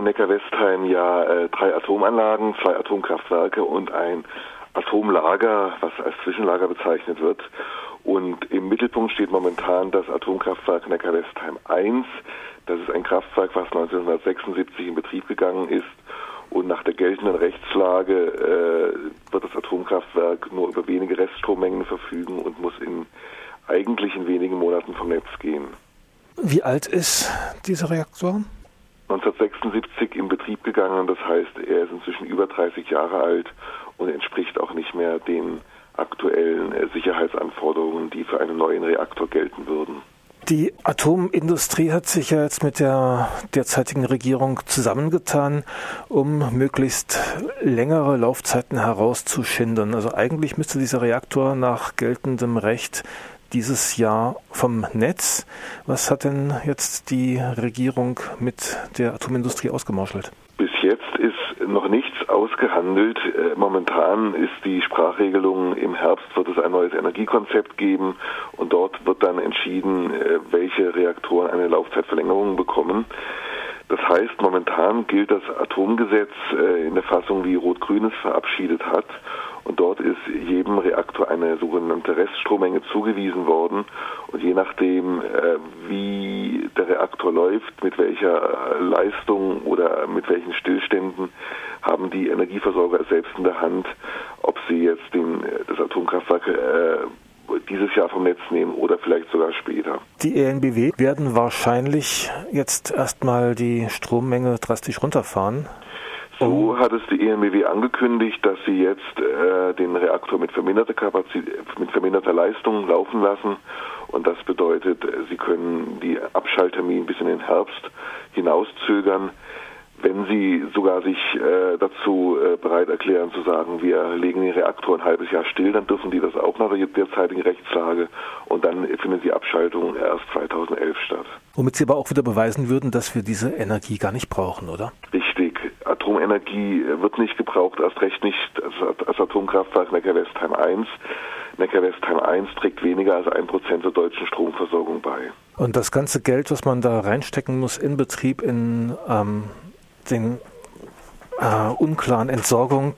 in Neckar-Westheim ja äh, drei Atomanlagen, zwei Atomkraftwerke und ein Atomlager, was als Zwischenlager bezeichnet wird. Und im Mittelpunkt steht momentan das Atomkraftwerk Neckar-Westheim 1. Das ist ein Kraftwerk, was 1976 in Betrieb gegangen ist. Und nach der geltenden Rechtslage äh, wird das Atomkraftwerk nur über wenige Reststrommengen verfügen und muss in eigentlich in wenigen Monaten vom Netz gehen. Wie alt ist dieser Reaktor? 1976 in Betrieb gegangen, das heißt, er ist inzwischen über 30 Jahre alt und entspricht auch nicht mehr den aktuellen äh, Sicherheitsanforderungen, die für einen neuen Reaktor gelten würden. Die Atomindustrie hat sich ja jetzt mit der derzeitigen Regierung zusammengetan, um möglichst längere Laufzeiten herauszuschindern. Also eigentlich müsste dieser Reaktor nach geltendem Recht dieses Jahr vom Netz. Was hat denn jetzt die Regierung mit der Atomindustrie ausgemauschelt? Bis jetzt ist noch nichts ausgehandelt. Äh, momentan ist die Sprachregelung, im Herbst wird es ein neues Energiekonzept geben und dort wird dann entschieden, äh, welche Reaktoren eine Laufzeitverlängerung bekommen. Das heißt, momentan gilt das Atomgesetz äh, in der Fassung, wie Rot-Grün es verabschiedet hat. Und dort ist jedem Reaktor eine sogenannte Reststrommenge zugewiesen worden. Und je nachdem, äh, wie der Reaktor läuft, mit welcher Leistung oder mit welchen Stillständen, haben die Energieversorger selbst in der Hand, ob sie jetzt den, das Atomkraftwerk äh, dieses Jahr vom Netz nehmen oder vielleicht sogar später. Die ENBW werden wahrscheinlich jetzt erstmal die Strommenge drastisch runterfahren. So hat es die ENBW angekündigt, dass sie jetzt äh, den Reaktor mit verminderter Kapazität, mit verminderter Leistung laufen lassen. Und das bedeutet, sie können die Abschalttermin bis in den Herbst hinauszögern. Wenn Sie sogar sich äh, dazu äh, bereit erklären zu sagen, wir legen den Reaktor ein halbes Jahr still, dann dürfen die das auch nach der derzeitigen Rechtslage und dann findet die Abschaltung erst 2011 statt. Womit Sie aber auch wieder beweisen würden, dass wir diese Energie gar nicht brauchen, oder? Richtig. Atomenergie wird nicht gebraucht, erst recht nicht als Atomkraftwerk Neckar-Westheim 1. Neckar-Westheim 1 trägt weniger als ein Prozent zur deutschen Stromversorgung bei. Und das ganze Geld, was man da reinstecken muss in Betrieb, in ähm, den äh, unklaren Entsorgung,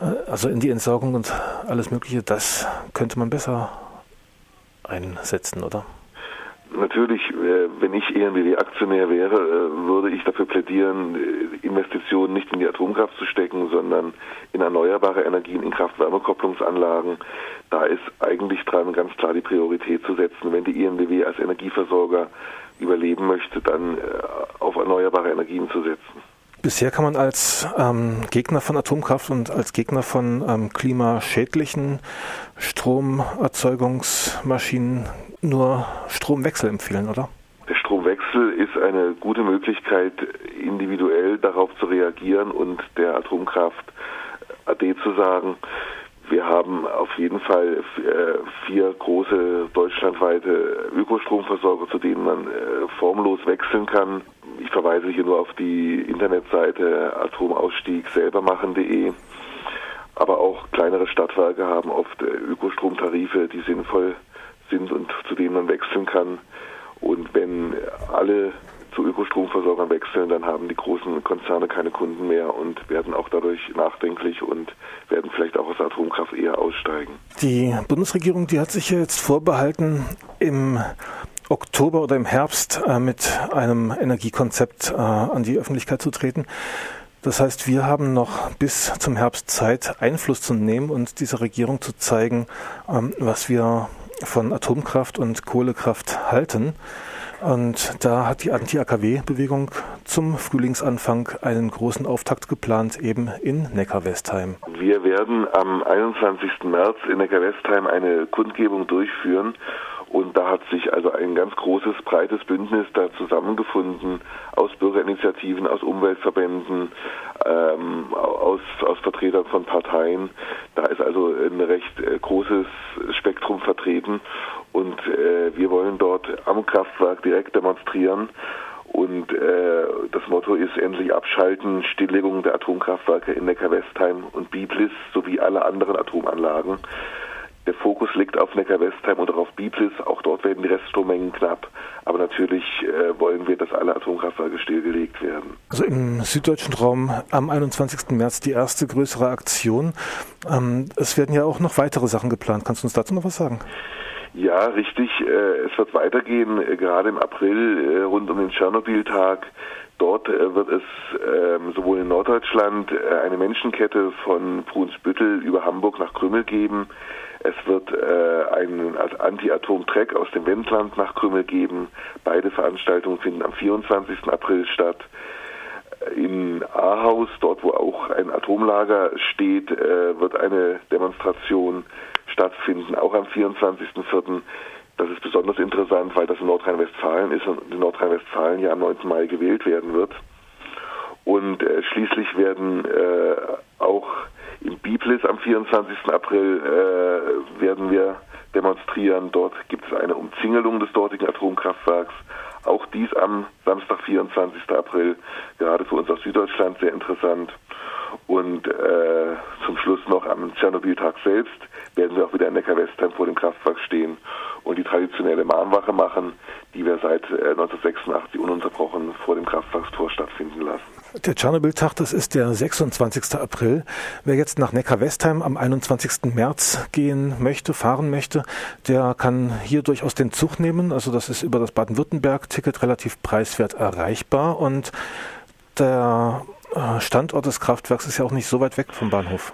äh, also in die Entsorgung und alles Mögliche, das könnte man besser einsetzen, oder? Natürlich, äh, wenn ich ENBW-Aktionär wäre, äh, würde ich dafür plädieren, äh, Investitionen nicht in die Atomkraft zu stecken, sondern in erneuerbare Energien, in Kraft-Wärme-Kopplungsanlagen. Da ist eigentlich dran, ganz klar die Priorität zu setzen. Wenn die ENBW als Energieversorger überleben möchte, dann auf erneuerbare Energien zu setzen. Bisher kann man als ähm, Gegner von Atomkraft und als Gegner von ähm, klimaschädlichen Stromerzeugungsmaschinen nur Stromwechsel empfehlen, oder? Der Stromwechsel ist eine gute Möglichkeit, individuell darauf zu reagieren und der Atomkraft AD zu sagen, wir haben auf jeden Fall äh, vier große deutschlandweite Ökostromversorger, zu denen man äh, formlos wechseln kann. Ich verweise hier nur auf die Internetseite atomausstieg selbermachen.de. Aber auch kleinere Stadtwerke haben oft äh, Ökostromtarife, die sinnvoll sind und zu denen man wechseln kann. Und wenn alle zu Ökostromversorgern wechseln, dann haben die großen Konzerne keine Kunden mehr und werden auch dadurch nachdenklich und werden vielleicht auch aus der Atomkraft eher aussteigen. Die Bundesregierung, die hat sich jetzt vorbehalten, im Oktober oder im Herbst äh, mit einem Energiekonzept äh, an die Öffentlichkeit zu treten. Das heißt, wir haben noch bis zum Herbst Zeit, Einfluss zu nehmen und dieser Regierung zu zeigen, ähm, was wir von Atomkraft und Kohlekraft halten. Und da hat die Anti-AKW-Bewegung zum Frühlingsanfang einen großen Auftakt geplant, eben in Neckar-Westheim. Wir werden am 21. März in Neckar-Westheim eine Kundgebung durchführen. Und da hat sich also ein ganz großes, breites Bündnis da zusammengefunden aus Bürgerinitiativen, aus Umweltverbänden, ähm, aus, aus Vertretern von Parteien. Da ist also ein recht äh, großes Spektrum vertreten und äh, wir wollen dort am Kraftwerk direkt demonstrieren. Und äh, das Motto ist endlich abschalten, Stilllegung der Atomkraftwerke in Neckar-Westheim und Biblis sowie alle anderen Atomanlagen. Der Fokus liegt auf Neckar-Westheim und auch auf Biblis. Auch dort werden die Reststrommengen knapp. Aber natürlich äh, wollen wir, dass alle Atomkraftwerke stillgelegt werden. Also im süddeutschen Raum am 21. März die erste größere Aktion. Ähm, es werden ja auch noch weitere Sachen geplant. Kannst du uns dazu noch was sagen? Ja, richtig. Äh, es wird weitergehen, äh, gerade im April äh, rund um den Tschernobyl-Tag. Dort wird es ähm, sowohl in Norddeutschland eine Menschenkette von Brunsbüttel über Hamburg nach Krümmel geben. Es wird einen Anti-Atom-Track aus dem Wendland nach Krümmel geben. Beide Veranstaltungen finden am 24. April statt. In Ahaus, dort wo auch ein Atomlager steht, wird eine Demonstration stattfinden, auch am 24.04. Das ist besonders interessant, weil das in Nordrhein-Westfalen ist und in Nordrhein-Westfalen ja am 9. Mai gewählt werden wird. Und äh, schließlich werden äh, auch in Biblis am 24. April äh, werden wir demonstrieren. Dort gibt es eine Umzingelung des dortigen Atomkraftwerks. Auch dies am Samstag, 24. April, gerade für uns aus Süddeutschland sehr interessant. Und äh, zum Schluss noch am Tschernobyl-Tag selbst werden wir auch wieder in Neckar-Westheim vor dem Kraftwerk stehen und die traditionelle Mahnwache machen, die wir seit äh, 1986 ununterbrochen vor dem Kraftwerkstor stattfinden lassen. Der Tschernobyl-Tag, das ist der 26. April. Wer jetzt nach Neckar-Westheim am 21. März gehen möchte, fahren möchte, der kann hier durchaus den Zug nehmen. Also das ist über das Baden-Württemberg-Ticket relativ preiswert erreichbar und der Standort des Kraftwerks ist ja auch nicht so weit weg vom Bahnhof.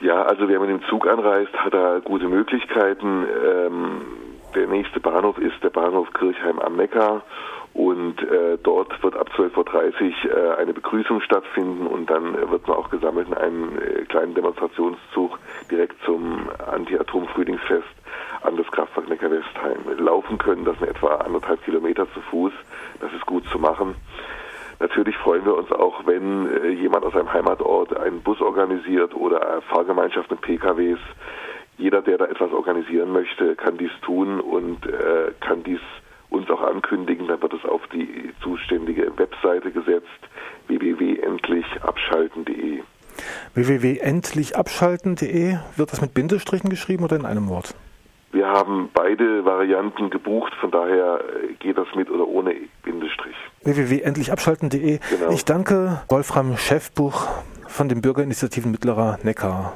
Ja, also wer mit dem Zug anreist, hat da gute Möglichkeiten. Ähm, der nächste Bahnhof ist der Bahnhof Kirchheim am Neckar und äh, dort wird ab 12.30 Uhr äh, eine Begrüßung stattfinden und dann äh, wird man auch gesammelt in einem äh, kleinen Demonstrationszug direkt zum Anti-Atom-Frühlingsfest an das Kraftwerk Neckar-Westheim laufen können. Das sind etwa anderthalb Kilometer zu Fuß. Das ist gut zu machen. Natürlich freuen wir uns auch, wenn äh, jemand aus einem Heimatort einen Bus organisiert oder Fahrgemeinschaft mit PKWs. Jeder, der da etwas organisieren möchte, kann dies tun und äh, kann dies uns auch ankündigen. Dann wird es auf die zuständige Webseite gesetzt, www.endlichabschalten.de. www.endlichabschalten.de wird das mit Bindestrichen geschrieben oder in einem Wort? Wir haben beide Varianten gebucht, von daher äh, geht das mit oder ohne Bindestrich. www.endlichabschalten.de. Genau. Ich danke Wolfram Schäfbuch von den Bürgerinitiativen Mittlerer Neckar.